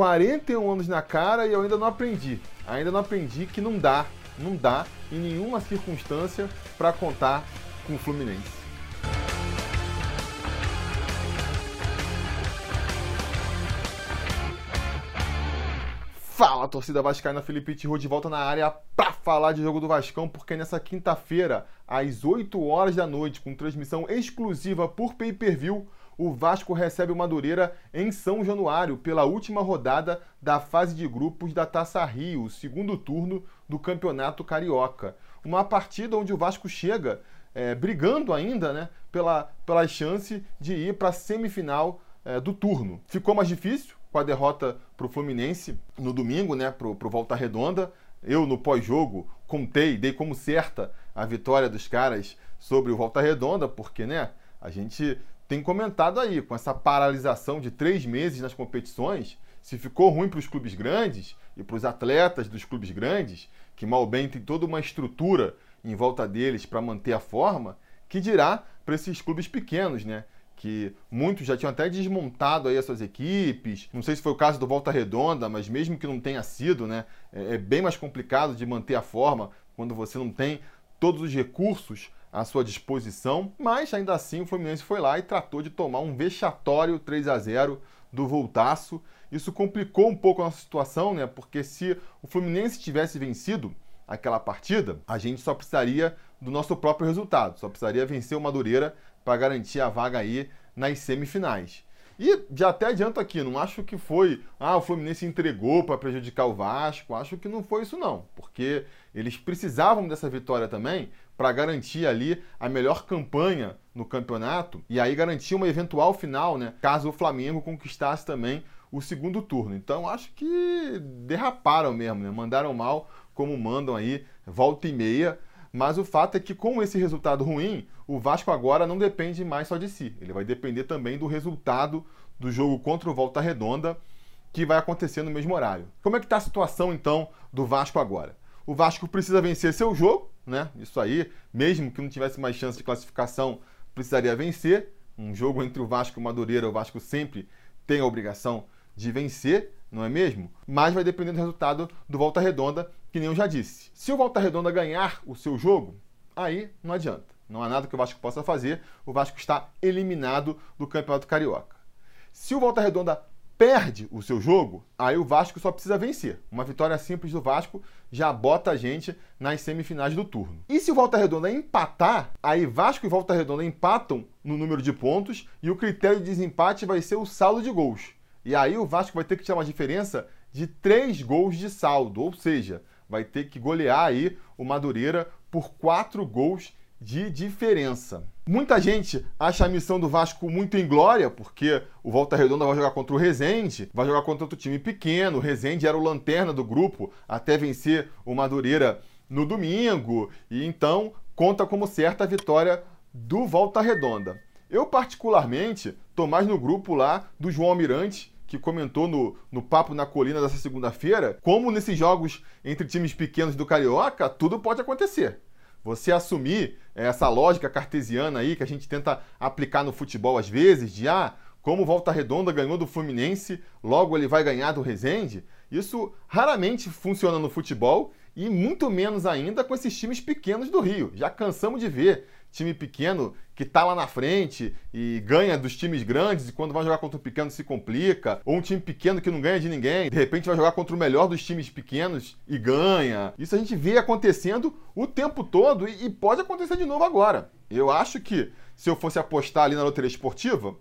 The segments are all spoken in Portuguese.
41 anos na cara e eu ainda não aprendi. Ainda não aprendi que não dá, não dá em nenhuma circunstância para contar com o Fluminense. Fala, torcida vascaína, Felipe Tiru de volta na área para falar de jogo do Vascão, porque nessa quinta-feira, às 8 horas da noite, com transmissão exclusiva por pay-per-view, o Vasco recebe o Madureira em São Januário pela última rodada da fase de grupos da Taça Rio, segundo turno do Campeonato Carioca. Uma partida onde o Vasco chega é, brigando ainda né, pela, pela chance de ir para a semifinal é, do turno. Ficou mais difícil, com a derrota para o Fluminense no domingo, né, para o Volta Redonda. Eu, no pós-jogo, contei, dei como certa a vitória dos caras sobre o Volta Redonda, porque né, a gente tem comentado aí, com essa paralisação de três meses nas competições, se ficou ruim para os clubes grandes e para os atletas dos clubes grandes, que mal bem tem toda uma estrutura em volta deles para manter a forma, que dirá para esses clubes pequenos, né? que muitos já tinham até desmontado aí as suas equipes. Não sei se foi o caso do Volta Redonda, mas mesmo que não tenha sido, né, é, é bem mais complicado de manter a forma quando você não tem todos os recursos à sua disposição. Mas ainda assim o Fluminense foi lá e tratou de tomar um vexatório 3 a 0 do Voltaço. Isso complicou um pouco a nossa situação, né? Porque se o Fluminense tivesse vencido aquela partida, a gente só precisaria do nosso próprio resultado, só precisaria vencer o Madureira para garantir a vaga aí nas semifinais. E já até adianto aqui, não acho que foi, ah, o Fluminense entregou para prejudicar o Vasco, acho que não foi isso não, porque eles precisavam dessa vitória também para garantir ali a melhor campanha no campeonato e aí garantir uma eventual final, né, caso o Flamengo conquistasse também o segundo turno. Então acho que derraparam mesmo, né? Mandaram mal como mandam aí volta e meia mas o fato é que com esse resultado ruim, o Vasco agora não depende mais só de si. Ele vai depender também do resultado do jogo contra o Volta Redonda, que vai acontecer no mesmo horário. Como é que está a situação então do Vasco agora? O Vasco precisa vencer seu jogo, né? Isso aí, mesmo que não tivesse mais chance de classificação, precisaria vencer. Um jogo entre o Vasco e o Madureira, o Vasco sempre tem a obrigação de vencer, não é mesmo? Mas vai depender do resultado do Volta Redonda, que nem eu já disse. Se o Volta Redonda ganhar o seu jogo, aí não adianta. Não há nada que o Vasco possa fazer. O Vasco está eliminado do Campeonato Carioca. Se o Volta Redonda perde o seu jogo, aí o Vasco só precisa vencer. Uma vitória simples do Vasco já bota a gente nas semifinais do turno. E se o Volta Redonda empatar, aí Vasco e Volta Redonda empatam no número de pontos e o critério de desempate vai ser o saldo de gols. E aí o Vasco vai ter que tirar uma diferença de três gols de saldo, ou seja, vai ter que golear aí o Madureira por quatro gols de diferença. Muita gente acha a missão do Vasco muito inglória, porque o Volta Redonda vai jogar contra o Rezende, vai jogar contra outro time pequeno. O Rezende era o lanterna do grupo até vencer o Madureira no domingo, e então conta como certa a vitória do Volta Redonda. Eu, particularmente, tô mais no grupo lá do João Almirante, que comentou no, no Papo na Colina dessa segunda-feira, como nesses jogos entre times pequenos do Carioca, tudo pode acontecer. Você assumir essa lógica cartesiana aí que a gente tenta aplicar no futebol às vezes, de ah, como Volta Redonda ganhou do Fluminense, logo ele vai ganhar do Resende, isso raramente funciona no futebol e muito menos ainda com esses times pequenos do Rio. Já cansamos de ver time pequeno que tá lá na frente e ganha dos times grandes e quando vai jogar contra o pequeno se complica, ou um time pequeno que não ganha de ninguém, de repente vai jogar contra o melhor dos times pequenos e ganha. Isso a gente vê acontecendo o tempo todo e, e pode acontecer de novo agora. Eu acho que se eu fosse apostar ali na loteria esportiva,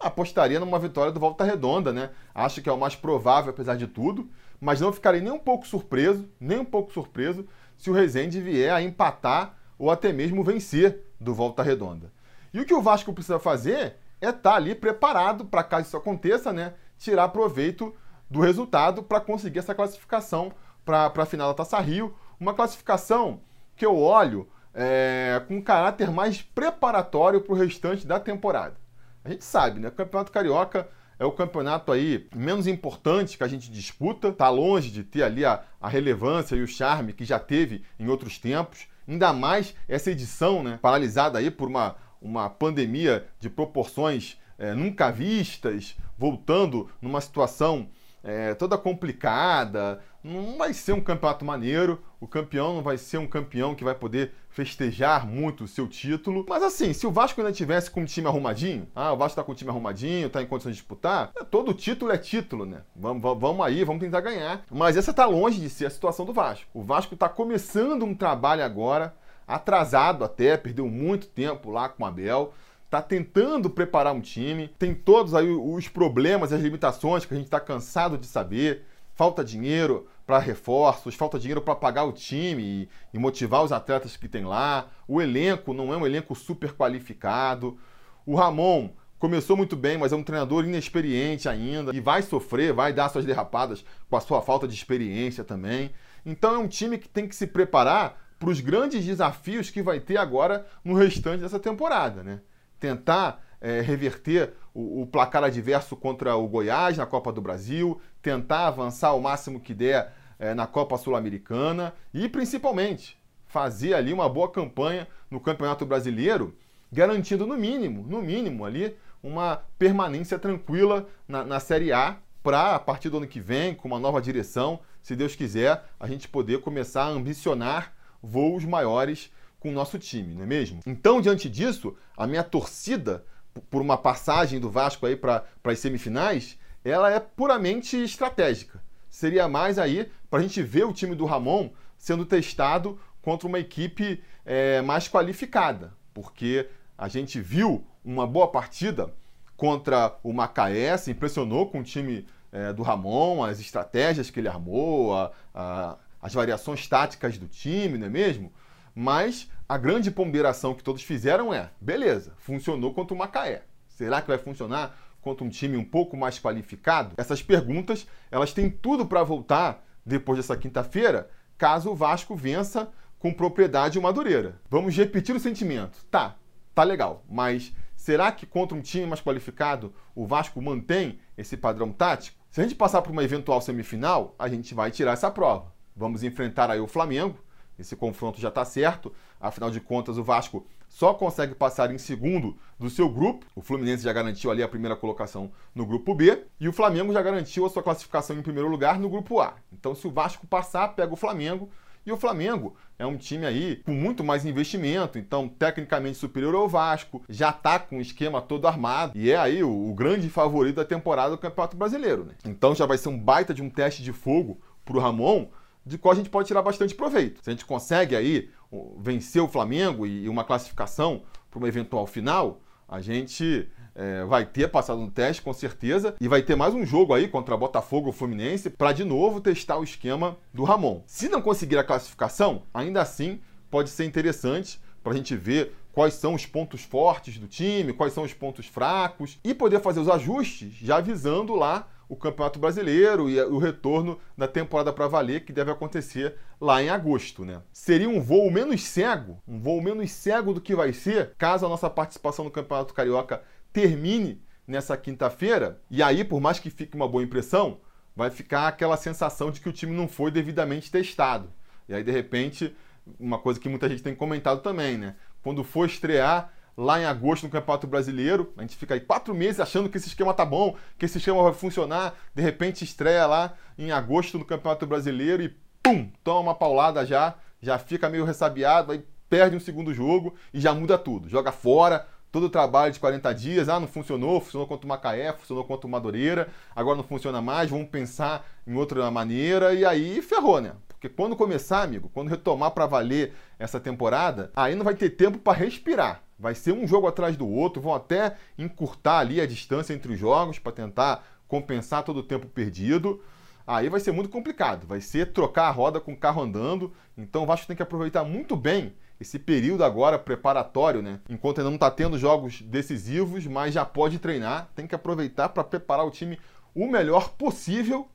apostaria numa vitória do Volta Redonda, né? Acho que é o mais provável, apesar de tudo, mas não ficarei nem um pouco surpreso, nem um pouco surpreso, se o Rezende vier a empatar ou até mesmo vencer do Volta Redonda. E o que o Vasco precisa fazer é estar tá ali preparado para caso isso aconteça, né? Tirar proveito do resultado para conseguir essa classificação para a final da Taça Rio. Uma classificação que eu olho é, com caráter mais preparatório para o restante da temporada. A gente sabe, né? O Campeonato Carioca é o campeonato aí menos importante que a gente disputa, está longe de ter ali a, a relevância e o charme que já teve em outros tempos. Ainda mais essa edição, né, paralisada aí por uma, uma pandemia de proporções é, nunca vistas, voltando numa situação é, toda complicada. Não vai ser um campeonato maneiro. O campeão não vai ser um campeão que vai poder festejar muito o seu título. Mas assim, se o Vasco ainda tivesse com um time arrumadinho, ah, o Vasco tá com o time arrumadinho, tá em condições de disputar, é, todo título é título, né? Vamos, vamos aí, vamos tentar ganhar. Mas essa tá longe de ser a situação do Vasco. O Vasco tá começando um trabalho agora, atrasado até, perdeu muito tempo lá com o Abel está tentando preparar um time, tem todos aí os problemas, as limitações que a gente está cansado de saber. Falta dinheiro para reforços, falta dinheiro para pagar o time e, e, motivar os atletas que tem lá. O elenco não é um elenco super qualificado. O Ramon começou muito bem, mas é um treinador inexperiente ainda e vai sofrer, vai dar suas derrapadas com a sua falta de experiência também. Então é um time que tem que se preparar para os grandes desafios que vai ter agora no restante dessa temporada, né? tentar é, reverter o, o, placar adverso contra o Goiás na Copa do Brasil, tentar avançar o máximo que der é, na Copa Sul-Americana e, principalmente, fazer ali uma boa campanha no Campeonato Brasileiro, garantindo no mínimo, no mínimo ali, uma permanência tranquila na, na Série A para, a partir do ano que vem, com uma nova direção, se Deus quiser, a gente poder começar a ambicionar voos maiores com o nosso time, não é mesmo? Então, diante disso, a minha torcida por uma passagem do Vasco aí para as semifinais, ela é puramente estratégica. Seria mais aí para a gente ver o time do Ramon sendo testado contra uma equipe é, mais qualificada, porque a gente viu uma boa partida contra o Macaé, se impressionou com o time é, do Ramon, as estratégias que ele armou, a, a, as variações táticas do time, não é mesmo? Mas a grande ponderação que todos fizeram é: beleza, funcionou contra o Macaé. Será que vai funcionar contra um time um pouco mais qualificado? Essas perguntas, elas têm tudo para voltar depois dessa quinta-feira, caso o Vasco vença com propriedade o Madureira. Vamos repetir o sentimento. Tá, tá legal, mas será que contra um time mais qualificado o Vasco mantém esse padrão tático? Se a gente passar por uma eventual semifinal, a gente vai tirar essa prova. Vamos enfrentar aí o Flamengo, esse confronto já está certo, afinal de contas, o Vasco só consegue passar em segundo do seu grupo. O Fluminense já garantiu ali a primeira colocação no grupo B e o Flamengo já garantiu a sua classificação em primeiro lugar no grupo A. Então, se o Vasco passar, pega o Flamengo. E o Flamengo é um time aí com muito mais investimento, então tecnicamente superior ao Vasco, já está com o esquema todo armado e é aí o, o grande favorito da temporada do Campeonato Brasileiro. Né? Então já vai ser um baita de um teste de fogo para o Ramon de qual a gente pode tirar bastante proveito. Se a gente consegue aí vencer o Flamengo e uma classificação para uma eventual final, a gente é, vai ter passado no teste com certeza e vai ter mais um jogo aí contra Botafogo ou Fluminense para de novo testar o esquema do Ramon. Se não conseguir a classificação, ainda assim pode ser interessante para a gente ver quais são os pontos fortes do time, quais são os pontos fracos e poder fazer os ajustes já avisando lá o Campeonato Brasileiro e o retorno da temporada para valer, que deve acontecer lá em agosto, né? Seria um voo menos cego, um voo menos cego do que vai ser, caso a nossa participação no Campeonato Carioca termine nessa quinta-feira, e aí, por mais que fique uma boa impressão, vai ficar aquela sensação de que o time não foi devidamente testado. E aí, de repente, uma coisa que muita gente tem comentado também, né? Quando for estrear, lá em agosto no Campeonato Brasileiro. A gente fica aí quatro meses achando que esse esquema tá bom, que esse esquema vai funcionar. De repente estreia lá em agosto no Campeonato Brasileiro e pum, toma uma paulada já, já fica meio ressabiado, aí perde um segundo jogo e já muda tudo. Joga fora todo o trabalho de 40 dias, ah, não funcionou, funcionou contra o Macaé, funcionou contra o Madureira, agora não funciona mais, vamos pensar em outra maneira e aí ferrou, né? Porque quando começar, amigo, quando retomar para valer essa temporada, aí não vai ter tempo para respirar. Vai ser um jogo atrás do outro, vão até encurtar ali a distância entre os jogos para tentar compensar todo o tempo perdido. Aí vai ser muito complicado, vai ser trocar a roda com o carro andando. Então o Vasco tem que aproveitar muito bem esse período agora preparatório, né? Enquanto ainda não está tendo jogos decisivos, mas já pode treinar, tem que aproveitar para preparar o time o melhor possível,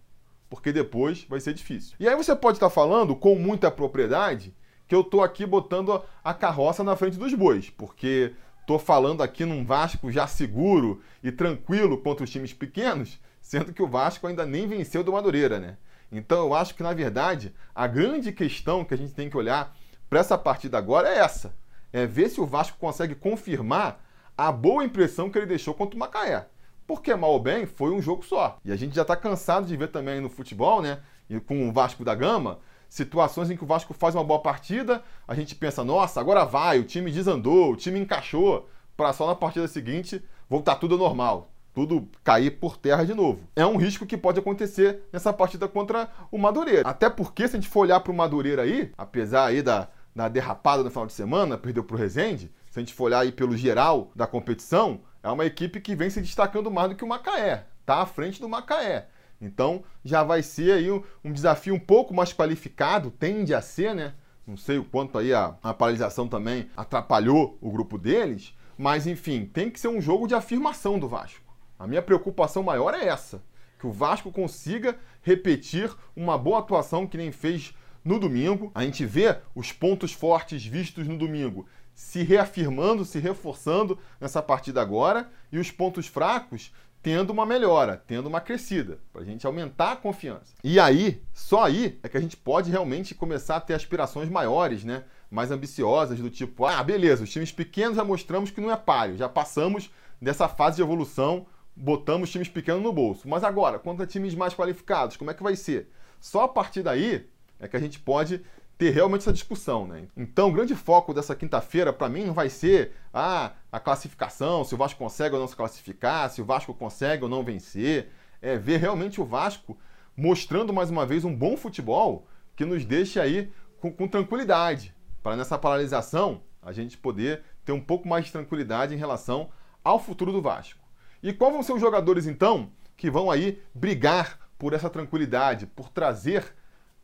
porque depois vai ser difícil. E aí você pode estar tá falando com muita propriedade que eu tô aqui botando a carroça na frente dos bois, porque tô falando aqui num Vasco já seguro e tranquilo contra os times pequenos, sendo que o Vasco ainda nem venceu do Madureira, né? Então eu acho que na verdade a grande questão que a gente tem que olhar para essa partida agora é essa: é ver se o Vasco consegue confirmar a boa impressão que ele deixou contra o Macaé. Porque mal ou bem foi um jogo só. E a gente já está cansado de ver também no futebol, né? E com o Vasco da Gama, situações em que o Vasco faz uma boa partida, a gente pensa, nossa, agora vai, o time desandou, o time encaixou, para só na partida seguinte voltar tudo ao normal, tudo cair por terra de novo. É um risco que pode acontecer nessa partida contra o Madureira. Até porque, se a gente for olhar para o Madureira aí, apesar aí da, da derrapada no final de semana, perdeu para o Resende, se a gente for olhar aí pelo geral da competição, é uma equipe que vem se destacando mais do que o Macaé, tá à frente do Macaé. Então já vai ser aí um, um desafio um pouco mais qualificado, tende a ser, né? Não sei o quanto aí a, a paralisação também atrapalhou o grupo deles, mas enfim, tem que ser um jogo de afirmação do Vasco. A minha preocupação maior é essa, que o Vasco consiga repetir uma boa atuação que nem fez no domingo. A gente vê os pontos fortes vistos no domingo se reafirmando, se reforçando nessa partida agora e os pontos fracos tendo uma melhora, tendo uma crescida, para a gente aumentar a confiança. E aí, só aí é que a gente pode realmente começar a ter aspirações maiores, né? Mais ambiciosas, do tipo, ah, beleza, os times pequenos já mostramos que não é páreo, já passamos dessa fase de evolução, botamos times pequenos no bolso. Mas agora, contra times mais qualificados, como é que vai ser? Só a partir daí é que a gente pode ter realmente essa discussão, né? Então, o grande foco dessa quinta-feira, para mim, não vai ser ah, a classificação, se o Vasco consegue ou não se classificar, se o Vasco consegue ou não vencer. É ver realmente o Vasco mostrando mais uma vez um bom futebol que nos deixe aí com, com tranquilidade, para nessa paralisação a gente poder ter um pouco mais de tranquilidade em relação ao futuro do Vasco. E quais vão ser os jogadores, então, que vão aí brigar por essa tranquilidade, por trazer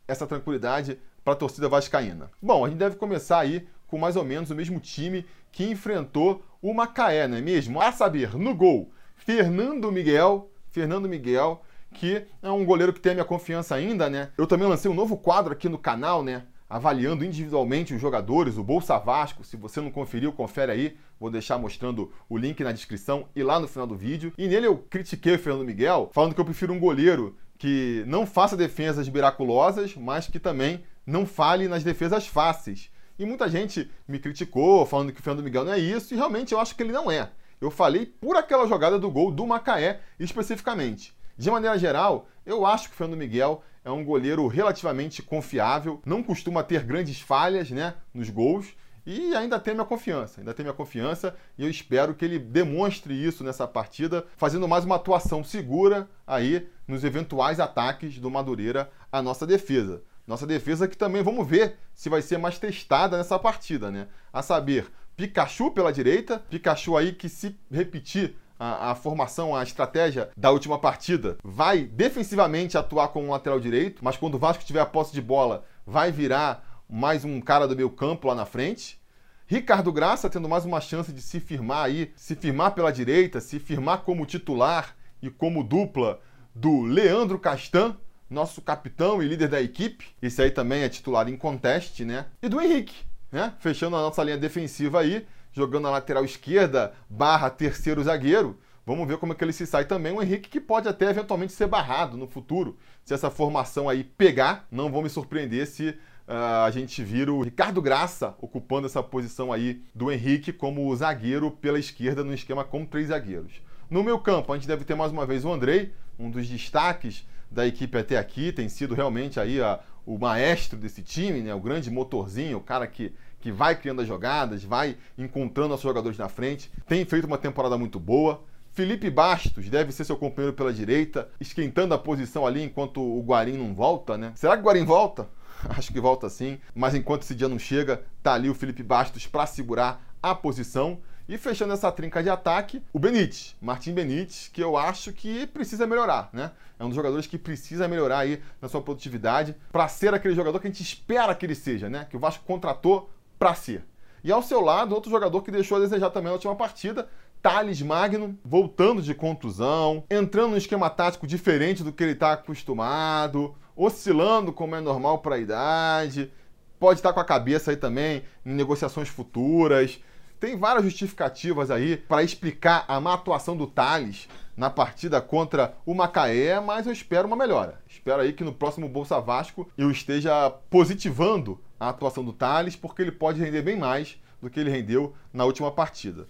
essa tranquilidade para a torcida vascaína? Bom, a gente deve começar aí com mais ou menos o mesmo time que enfrentou o Macaé, não é mesmo? A saber, no gol, Fernando Miguel, Fernando Miguel, que é um goleiro que tem a minha confiança ainda, né? Eu também lancei um novo quadro aqui no canal, né? Avaliando individualmente os jogadores, o Bolsa Vasco. Se você não conferiu, confere aí. Vou deixar mostrando o link na descrição e lá no final do vídeo. E nele eu critiquei o Fernando Miguel, falando que eu prefiro um goleiro que não faça defesas miraculosas, mas que também não fale nas defesas fáceis. E muita gente me criticou, falando que o Fernando Miguel não é isso, e realmente eu acho que ele não é. Eu falei por aquela jogada do gol do Macaé especificamente. De maneira geral, eu acho que o Fernando Miguel é um goleiro relativamente confiável, não costuma ter grandes falhas né, nos gols e ainda tem minha confiança, ainda tem minha confiança e eu espero que ele demonstre isso nessa partida, fazendo mais uma atuação segura aí nos eventuais ataques do Madureira à nossa defesa. Nossa defesa que também vamos ver se vai ser mais testada nessa partida, né? A saber, Pikachu pela direita, Pikachu aí que se repetir a, a, formação, a estratégia da última partida, vai defensivamente atuar como um lateral direito, mas quando o Vasco tiver a posse de bola, vai virar mais um cara do meio campo lá na frente. Ricardo Graça tendo mais uma chance de se firmar aí, se firmar pela direita, se firmar como titular e como dupla do Leandro Castan, nosso capitão e líder da equipe. Esse aí também é titular em conteste, né? E do Henrique, né? Fechando a nossa linha defensiva aí, jogando na lateral esquerda, barra terceiro zagueiro. Vamos ver como é que ele se sai também. O Henrique que pode até eventualmente ser barrado no futuro. Se essa formação aí pegar, não vou me surpreender se uh, a gente vira o Ricardo Graça ocupando essa posição aí do Henrique como zagueiro pela esquerda no esquema com três zagueiros. No meu campo, a gente deve ter mais uma vez o Andrei, um dos destaques da equipe até aqui, tem sido realmente aí a, o maestro desse time, né? o grande motorzinho, o cara que, que vai criando as jogadas, vai encontrando nossos jogadores na frente, tem feito uma temporada muito boa. Felipe Bastos deve ser seu companheiro pela direita, esquentando a posição ali enquanto o Guarim não volta, né? Será que o Guarim volta? Acho que volta sim, mas enquanto esse dia não chega, tá ali o Felipe Bastos para segurar a posição. E fechando essa trinca de ataque, o Benítez, Martim Benítez, que eu acho que precisa melhorar, né? É um dos jogadores que precisa melhorar aí na sua produtividade para ser aquele jogador que a gente espera que ele seja, né? Que o Vasco contratou para ser. E ao seu lado, outro jogador que deixou a desejar também na última partida, Thales Magno, voltando de contusão, entrando num esquema tático diferente do que ele está acostumado, oscilando como é normal para a idade, pode estar com a cabeça aí também em negociações futuras. Tem várias justificativas aí para explicar a má atuação do Thales na partida contra o Macaé, mas eu espero uma melhora. Espero aí que no próximo Bolsa Vasco eu esteja positivando a atuação do Thales, porque ele pode render bem mais do que ele rendeu na última partida.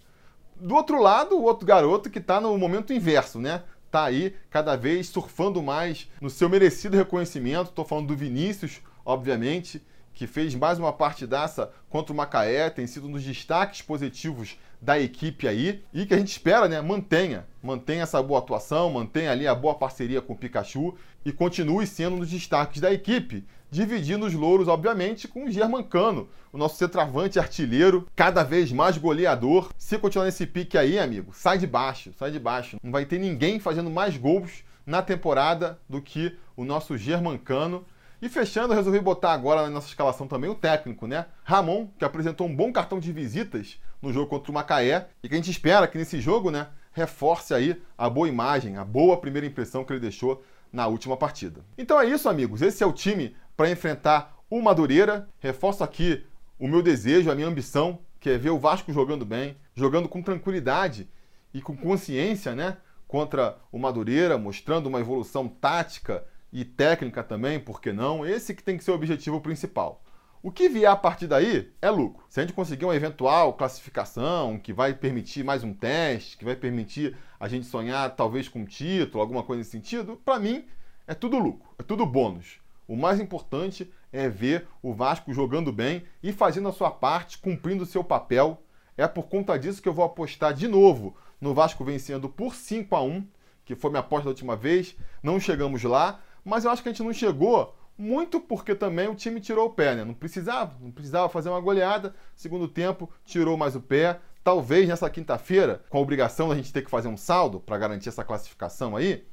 Do outro lado, o outro garoto que está no momento inverso, né? Tá aí cada vez surfando mais no seu merecido reconhecimento. Estou falando do Vinícius, obviamente, que fez mais uma partidaça contra o Macaé, tem sido um dos destaques positivos da equipe aí e que a gente espera, né, mantenha, mantenha essa boa atuação, mantenha ali a boa parceria com o Pikachu e continue sendo um dos destaques da equipe, dividindo os louros, obviamente, com o Germancano, o nosso centroavante artilheiro, cada vez mais goleador. Se continuar nesse pique aí, amigo, sai de baixo, sai de baixo. Não vai ter ninguém fazendo mais gols na temporada do que o nosso Germancano. E fechando, eu resolvi botar agora na nossa escalação também o técnico, né? Ramon, que apresentou um bom cartão de visitas no jogo contra o Macaé e que a gente espera que nesse jogo, né, reforce aí a boa imagem, a boa primeira impressão que ele deixou na última partida. Então é isso, amigos. Esse é o time para enfrentar o Madureira. Reforço aqui o meu desejo, a minha ambição, que é ver o Vasco jogando bem, jogando com tranquilidade e com consciência, né? Contra o Madureira, mostrando uma evolução tática e técnica também, por que não? Esse que tem que ser o objetivo principal. O que vier a partir daí é lucro. Se a gente conseguir uma eventual classificação que vai permitir mais um teste, que vai permitir a gente sonhar talvez com um título, alguma coisa nesse sentido, para mim é tudo lucro, é tudo bônus. O mais importante é ver o Vasco jogando bem e fazendo a sua parte, cumprindo o seu papel. É por conta disso que eu vou apostar de novo no Vasco vencendo por 5 a 1, que foi minha aposta da última vez. Não chegamos lá, mas eu acho que a gente não chegou muito porque também o time tirou o pé, né? Não precisava, não precisava fazer uma goleada. Segundo tempo, tirou mais o pé. Talvez nessa quinta-feira, com a obrigação da gente ter que fazer um saldo para garantir essa classificação aí,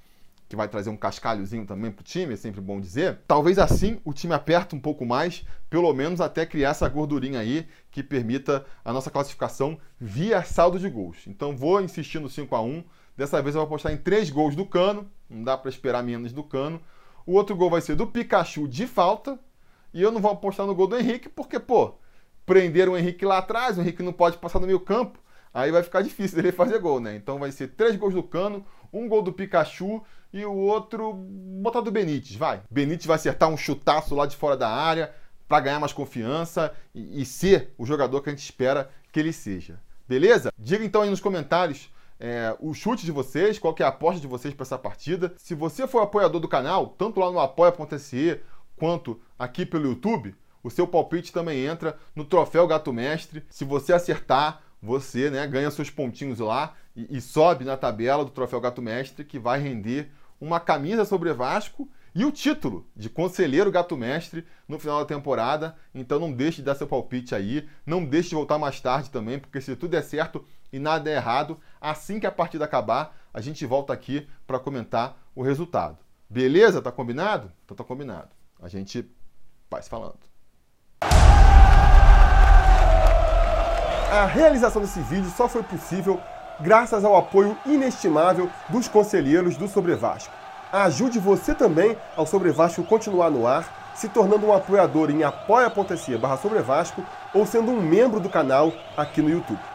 que vai trazer um cascalhozinho também pro time, é sempre bom dizer. Talvez assim o time aperte um pouco mais, pelo menos até criar essa gordurinha aí que permita a nossa classificação via saldo de gols. Então vou insistir no 5 a 1 Dessa vez eu vou apostar em três gols do Cano, não dá para esperar menos do Cano. O outro gol vai ser do Pikachu de falta. E eu não vou apostar no gol do Henrique, porque, pô, prenderam o Henrique lá atrás, o Henrique não pode passar no meio campo. Aí vai ficar difícil dele fazer gol, né? Então vai ser três gols do Cano, um gol do Pikachu e o outro botar do Benítez, vai. Benítez vai acertar um chutaço lá de fora da área para ganhar mais confiança e, e ser o jogador que a gente espera que ele seja. Beleza? Diga então aí nos comentários é, o chute de vocês, qual é a aposta de vocês para essa partida. Se você for apoiador do canal, tanto lá no apoia.se quanto aqui pelo YouTube, o seu palpite também entra no troféu Gato Mestre. Se você acertar, você né, ganha seus pontinhos lá e, e sobe na tabela do troféu Gato Mestre, que vai render uma camisa sobre Vasco e o título de conselheiro gato mestre no final da temporada. Então não deixe de dar seu palpite aí, não deixe de voltar mais tarde também, porque se tudo é certo e nada é errado, assim que a partida acabar, a gente volta aqui para comentar o resultado. Beleza? Tá combinado? Então tá combinado. A gente vai se falando. A realização desse vídeo só foi possível graças ao apoio inestimável dos conselheiros do Sobre Vasco. Ajude você também ao Sobre Vasco continuar no ar, se tornando um apoiador em apoia.se barra Sobre Vasco ou sendo um membro do canal aqui no YouTube.